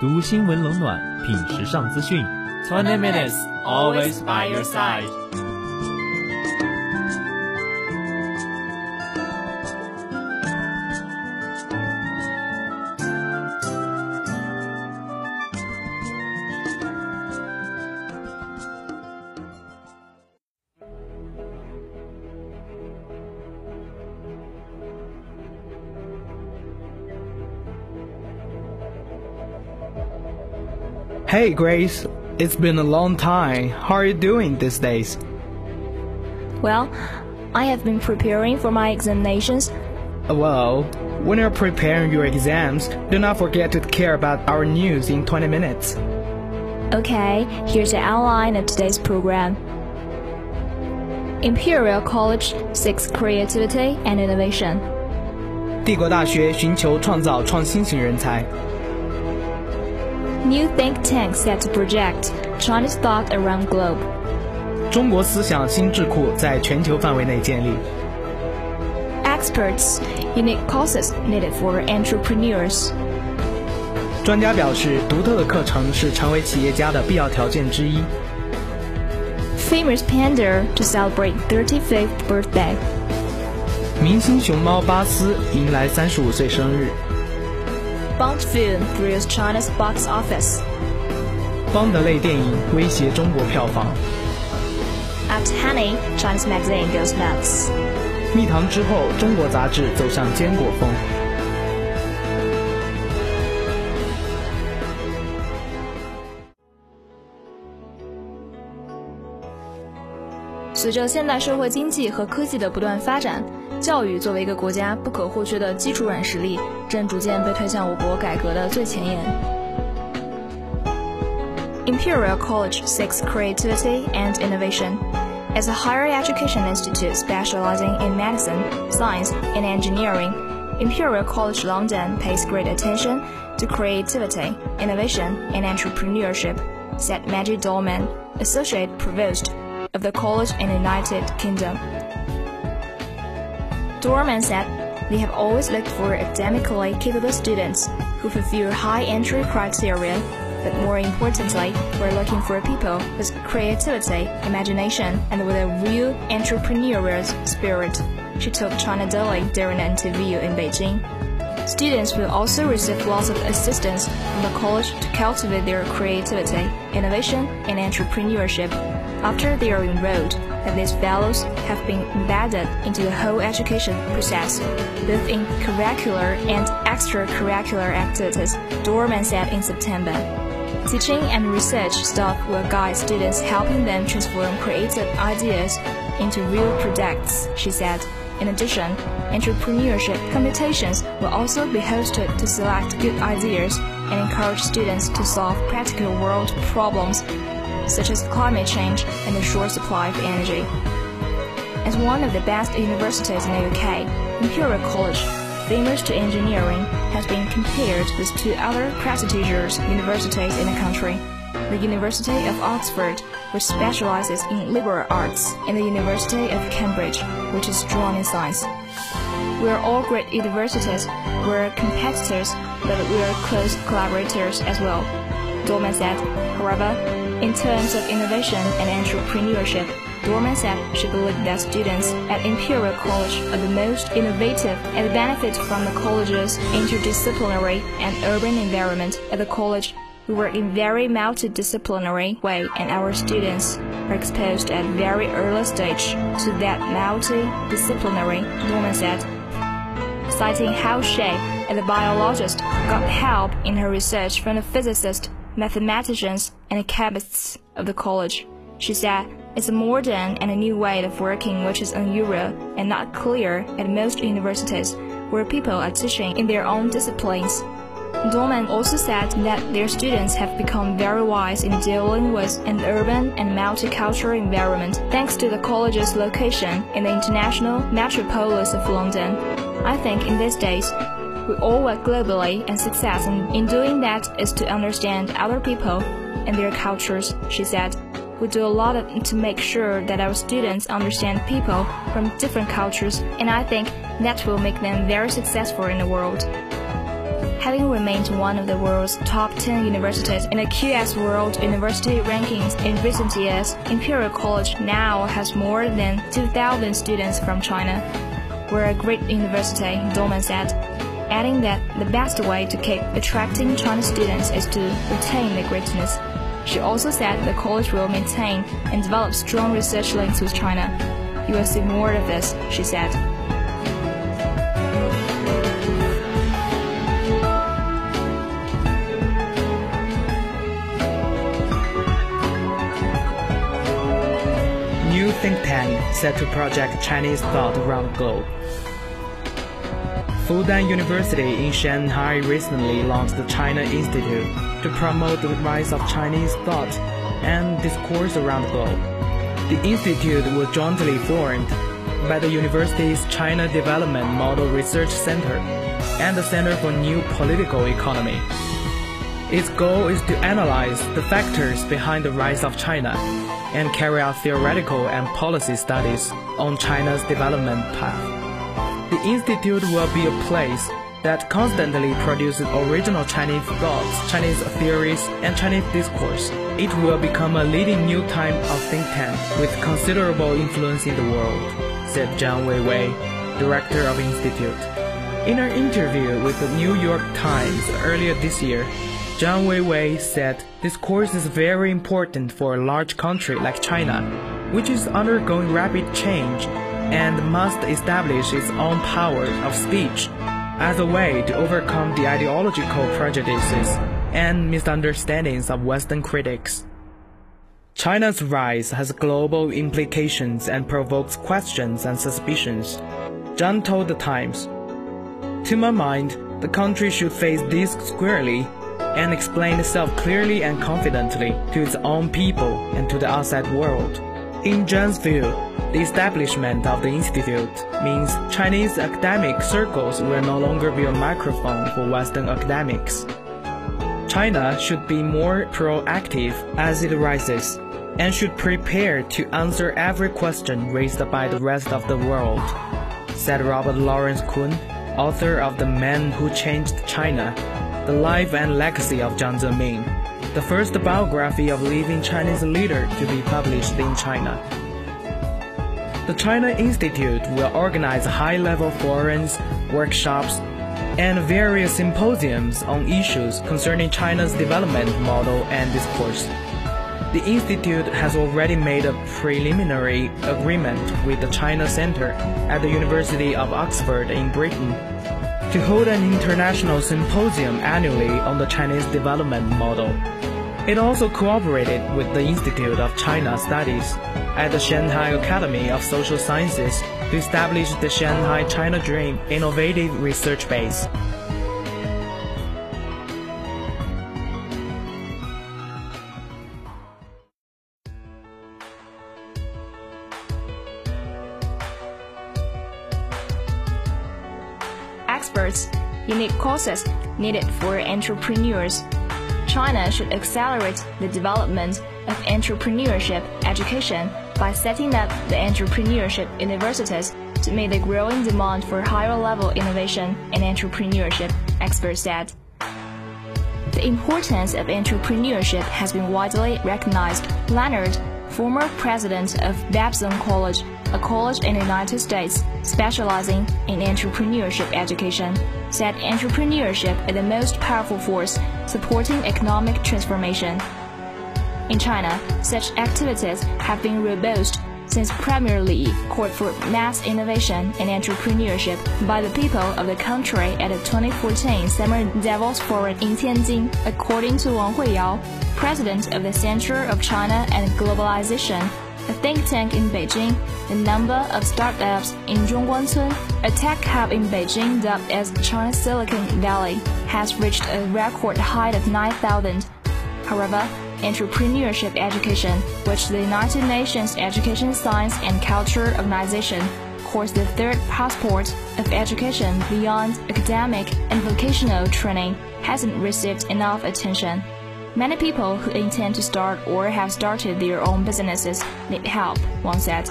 读新闻冷暖，品时尚资讯。Twenty minutes, always by your side. Hey Grace, it's been a long time. How are you doing these days? Well, I have been preparing for my examinations. Well, when you're preparing your exams, do not forget to care about our news in 20 minutes. Okay, here's the outline of today's program. Imperial College seeks creativity and innovation. 帝国大学寻求创造创新型人才。 New think tank set to project Chinese thought around globe. 中国思想新智库在全球范围内建立。 Experts, unique courses needed for entrepreneurs. 专家表示，独特的课程是成为企业家的必要条件之一。 Famous panda to celebrate 35th birthday. 明星熊猫巴斯迎来三十五岁生日。 Bond film thrills China's box office. 邦德类电影威胁中国票房。After Honey, Chinese magazine goes nuts. 蜜糖之后，中国杂志走向坚果风。随着现代社会经济和科技的不断发展，教育作为一个国家不可或缺的基础软实力，正逐渐被推向我国改革的最前沿。Imperial College seeks creativity and innovation. As a higher education institute specializing in medicine, science, and engineering, Imperial College London pays great attention to creativity, innovation, and entrepreneurship, said Maggie Dallman, Associate Provost of the College in the United Kingdom. Dallman said they have always looked for academically capable students who fulfill high entry criteria, but more importantly, we're looking for people with creativity, imagination, and with a real entrepreneurial spirit. She told China Daily during an interview in Beijing. Students will also receive lots of assistance from the college to cultivate their creativity, innovation, and entrepreneurship after they are enrolled, and these values have been embedded into the whole education process, both in curricular and extracurricular activities, Dallman said in September. Teaching and research staff will guide students, helping them transform creative ideas into real products, she said. In addition, entrepreneurship competitions will also be hosted to select good ideas and encourage students to solve practical world problems such as climate change and the short supply of energy. As one of the best universities in the UK, Imperial College, famous to engineering, has been compared with two other prestigious universities in the country. The University of Oxford, which specializes in liberal arts, and the University of Cambridge, which is strong in science. We are all great universities, we're competitors, but we are close collaborators as well. Dallman said, however, in terms of innovation and entrepreneurship, Dallman said she believed that students at Imperial College are the most innovative and benefit from the college's interdisciplinary and urban environment. At the college, we work in very multidisciplinary way and our students are exposed at very early stage to that multidisciplinary, said. Citing how she, as a biologist, got help in her research from a physicists, mathematicians, and chemists of the college. She said, it's a modern and a new way of working which is unusual and not clear at most universities, where people are teaching in their own disciplines. Dallman also said that their students have become very wise in dealing with an urban and multicultural environment thanks to the college's location in the international metropolis of London. I think in these days, we all work globally, and success in, in doing that is to understand other people and their cultures, she said. We do a lot to make sure that our students understand people from different cultures, and I think that will make them very successful in the world. Having remained one of the world's top 10 universities in the QS World University Rankings in recent years, Imperial College now has more than 2,000 students from China. We're a great university, Dallman said, adding that the best way to keep attracting Chinese students is to retain their greatness. She also said the college will maintain and develop strong research links with China. You will see more of this, she said. New think tank set to project Chinese thought around the globe. Fudan University in Shanghai recently launched the China Institute to promote the rise of Chinese thought and discourse around the globe. The institute was jointly formed by the university's China Development Model Research Center and the Center for New Political Economy. Its goal is to analyze the factors behind the rise of China and carry out theoretical and policy studies on China's development path. The institute will be a place that constantly produces original Chinese thoughts, Chinese theories, and Chinese discourse. It will become a leading new type of think tank with considerable influence in the world, said Zhang Weiwei, director of institute. In an interview with the New York Times earlier this year, Zhang Weiwei said this course is very important for a large country like China, which is undergoing rapid change and must establish its own power of speech as a way to overcome the ideological prejudices and misunderstandings of Western critics. China's rise has global implications and provokes questions and suspicions. Zhang told the Times, To my mind, the country should face this squarely and explain itself clearly and confidently to its own people and to the outside world. In view, the establishment of the institute means Chinese academic circles will no longer be a microphone for Western academics. China should be more proactive as it rises and should prepare to answer every question raised by the rest of the world, said Robert Lawrence Kuhn, author of The Man Who Changed China, The Life and Legacy of Jiang Zemin, the first biography of living Chinese leader to be published in China. The China Institute will organize high-level forums, workshops, and various symposiums on issues concerning China's development model and discourse. The Institute has already made a preliminary agreement with the China Center at the University of Oxford in Britain to hold an international symposium annually on the Chinese development model. It also cooperated with the Institute of China Studies at the Shanghai Academy of Social Sciences to establish the Shanghai China Dream Innovative Research Base. Experts, unique courses needed for entrepreneurs. China should accelerate the development of entrepreneurship education by setting up the entrepreneurship universities to meet the growing demand for higher level innovation and entrepreneurship, experts said. The importance of entrepreneurship has been widely recognized. Leonard, former president of Babson College, a college in the United States specializing in entrepreneurship education, said entrepreneurship is the most powerful force supporting economic transformation. In China, such activities have been robust since Premier Li called for mass innovation and entrepreneurship by the people of the country at the 2014 Summer Davos Forum in Tianjin. According to Wang Huiyao, president of the Center of China and Globalization, a think tank in Beijing, the number of startups in Zhongguancun, a tech hub in Beijing dubbed as China's Silicon Valley, has reached a record height of 9,000. However, entrepreneurship education, which the United Nations Education, Science and Culture Organization calls the third passport of education beyond academic and vocational training, hasn't received enough attention. Many people who intend to start or have started their own businesses need help, Wang said.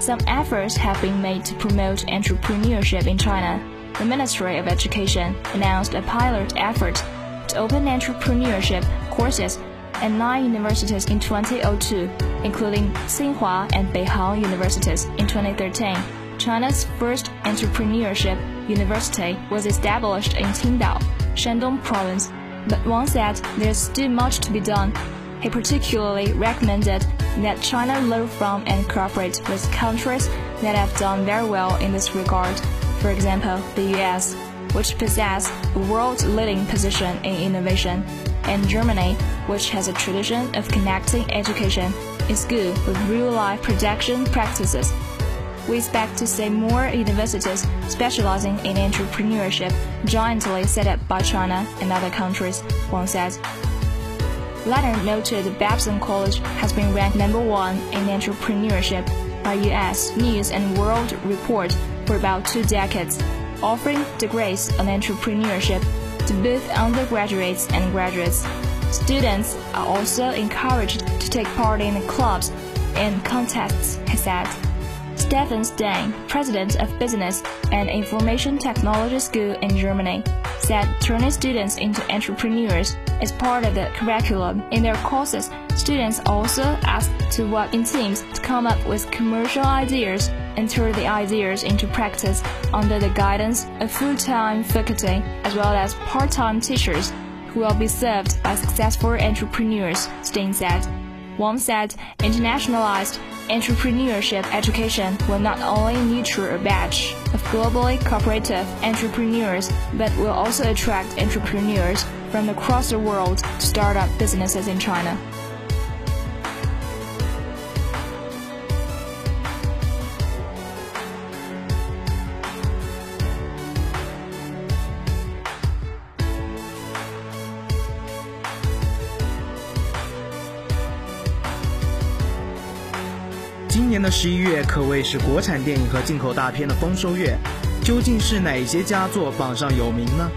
Some efforts have been made to promote entrepreneurship in China. The Ministry of Education announced a pilot effort to open entrepreneurship courses at nine universities in 2002, including Tsinghua and Beihang universities in 2013. China's first entrepreneurship university was established in Qingdao, Shandong province, but Wang said there's still much to be done. He particularly recommended that China learn from and cooperate with countries that have done very well in this regard. For example, the US, which possesses a world-leading position in innovation, and Germany, which has a tradition of connecting education in school with real-life production practices. We expect to see more universities specializing in entrepreneurship jointly set up by China and other countries, Wang said. Leonard noted Babson College has been ranked number one in entrepreneurship by U.S. News and World Report for about two decades, offering degrees on entrepreneurship to both undergraduates and graduates. Students are also encouraged to take part in clubs and contests, he said. Stefan Stein, president of Business and Information Technology School in Germany, said turning students into entrepreneurs is part of the curriculum. In their courses, students also asked to work in teams to come up with commercial ideas and turn the ideas into practice under the guidance of full-time faculty as well as part-time teachers who will be served by successful entrepreneurs, Stein said. Wang said internationalized entrepreneurship education will not only nurture a batch of globally cooperative entrepreneurs, but will also attract entrepreneurs from across the world to start up businesses in China. 的十一月可谓是国产电影和进口大片的丰收月，究竟是哪些佳作榜上有名呢？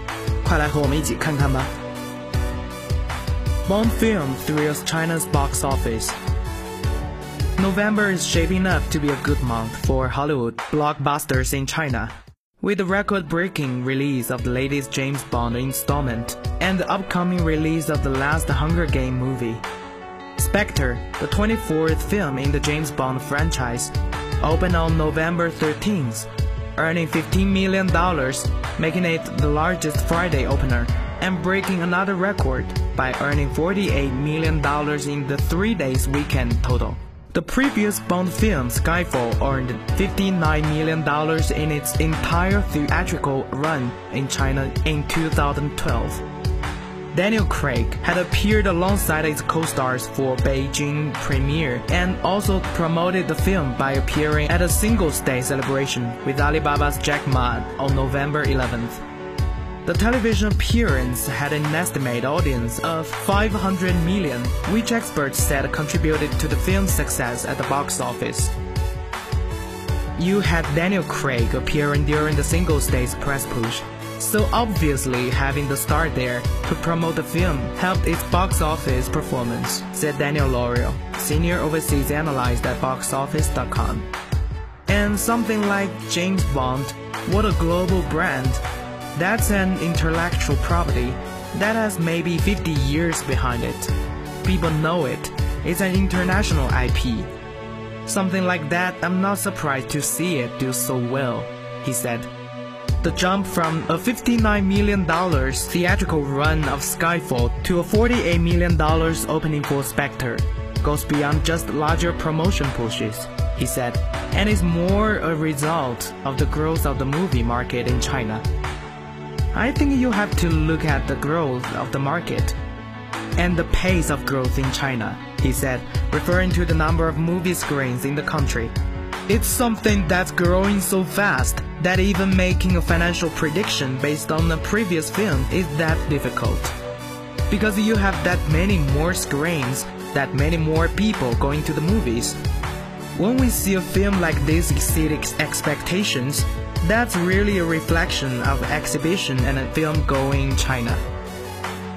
快来和我们一起看看吧。Bond film thrills China's box office. November is shaping up to be a good month for Hollywood blockbusters in China. With the record-breaking release of the latest James Bond installment and the upcoming release of the last Hunger Game movie, Spectre, the 24th film in the James Bond franchise, opened on November 13th, earning $15 million, making it the largest Friday opener, and breaking another record by earning $48 million in the three days weekend total. The previous Bond film, Skyfall, earned $59 million in its entire theatrical run in China in 2012. Daniel Craig had appeared alongside his co-stars for Beijing premiere and also promoted the film by appearing at a Singles Day celebration with Alibaba's Jack Ma on November 11th. The television appearance had an estimated audience of 500 million, which experts said contributed to the film's success at the box office. You had Daniel Craig appearing during the Singles Day's press push, so obviously having the star there to promote the film helped its box office performance, said Daniel Loria, senior overseas analyst at boxoffice.com. And something like James Bond, what a global brand. That's an intellectual property that has maybe 50 years behind it. People know it. It's an international IP. Something like that, I'm not surprised to see it do so well, he said. The jump from a $59 million theatrical run of Skyfall to a $48 million opening for Spectre goes beyond just larger promotion pushes, he said, and is more a result of the growth of the movie market in China. I think you have to look at the growth of the market and the pace of growth in China, he said, referring to the number of movie screens in the country. It's something that's growing so fast that even making a financial prediction based on the previous film is that difficult. Because you have that many more screens, that many more people going to the movies. When we see a film like this exceed expectations, that's really a reflection of exhibition and a film going in China.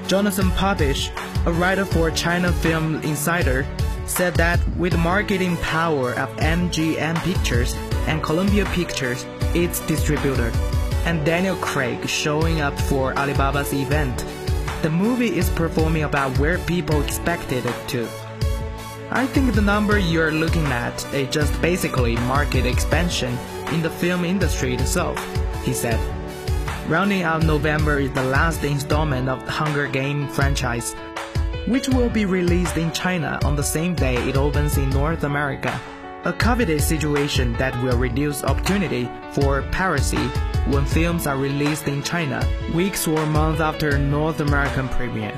Jonathan Papish, a writer for China Film Insider, said that with the marketing power of MGM Pictures and Columbia Pictures, its distributor, and Daniel Craig showing up for Alibaba's event, the movie is performing about where people expected it to. I think the number you're looking at is just basically market expansion in the film industry itself, he said. Rounding out November is the last installment of the Hunger Game franchise, which will be released in China on the same day it opens in North America. A coveted situation that will reduce opportunity for piracy when films are released in China weeks or months after North American premiere.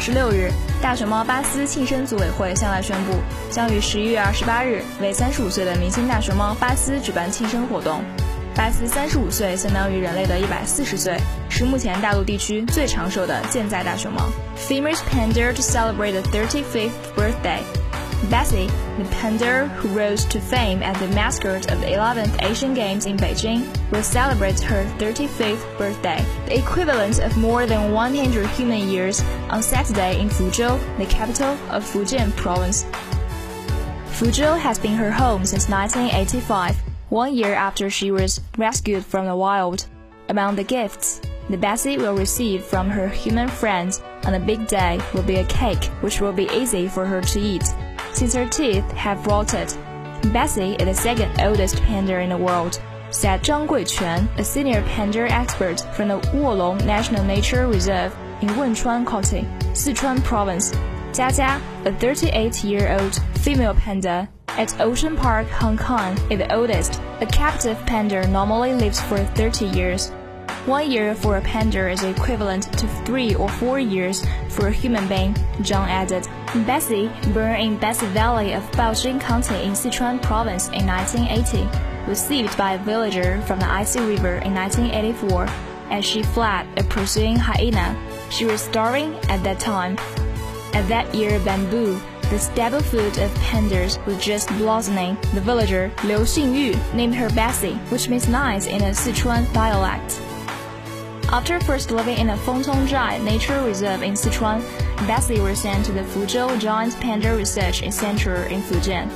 二十六日，大熊猫巴斯庆生组委会向外宣布，将于十一月二十八日为三十五岁的明星大熊猫巴斯举办庆生活动。巴斯三十五岁相当于人类的一百四十岁，是目前大陆地区最长寿的健在大熊猫。Famous panda to celebrate the thirty-fifth birthday. Basi, the panda who rose to fame as the mascot of the 11th Asian Games in Beijing, will celebrate her 35th birthday, the equivalent of more than 100 human years, on Saturday in Fuzhou, the capital of Fujian province. Fuzhou has been her home since 1985, one year after she was rescued from the wild. Among the gifts, the Basi will receive from her human friends on the big day will be a cake which will be easy for her to eat since her teeth have rotted. Basi is the second oldest panda in the world, said Zhang Guiquan, a senior panda expert from the Wolong National Nature Reserve in Wenchuan County, Sichuan Province. Jia a 38-year-old female panda at Ocean Park, Hong Kong, is the oldest. A captive panda normally lives for 30 years. One year for a panda is equivalent to three or four years for a human being, Zhang added. Basi, born in Basi Valley of Baoxing County in Sichuan Province in 1980, was saved by a villager from the icy river in 1984 as she fled a pursuing hyena. She was starving at that time. At that year, bamboo, the staple food of pandas, was just blossoming. The villager, Liu Xingyu, named her Basi, which means nice in a Sichuan dialect. After first living in a Fengtongzhai nature reserve in Sichuan, Basi was sent to the Fuzhou Giant Panda Research Center in Fujian.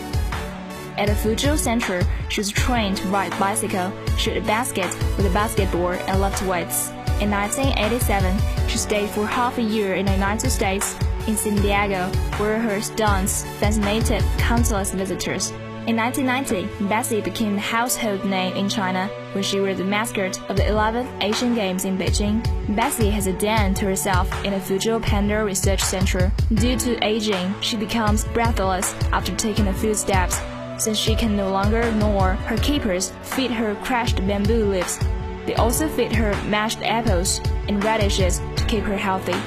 At the Fuzhou Center, she was trained to ride bicycle, shoot a basket with a basketball, and lift weights. In 1987, she stayed for half a year in the United States, in San Diego, where her stunts fascinated countless visitors. In 1990, Basi became the household name in China when she was the mascot of the 11th Asian Games in Beijing. Basi has a den to herself in the Fuzhou Panda Research Center. Due to aging, she becomes breathless after taking a few steps. Since she can no longer gnaw, her keepers feed her crushed bamboo leaves. They also feed her mashed apples and radishes to keep her healthy.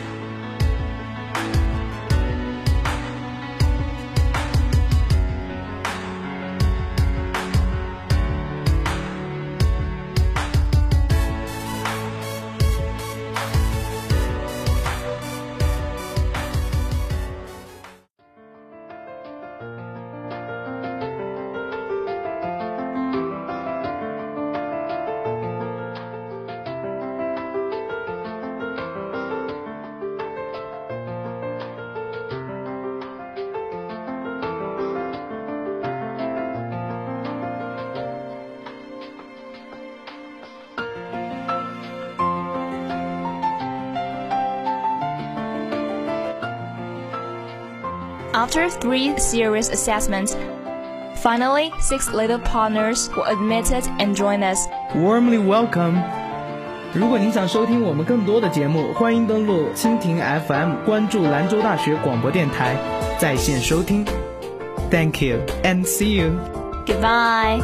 After three serious assessments, finally six little partners were admitted and joined us. Warmly welcome. 如果您想收听我们更多的节目，欢迎登录蜻蜓 FM，关注兰州大学广播电台，在线收听。Thank you and see you. Goodbye.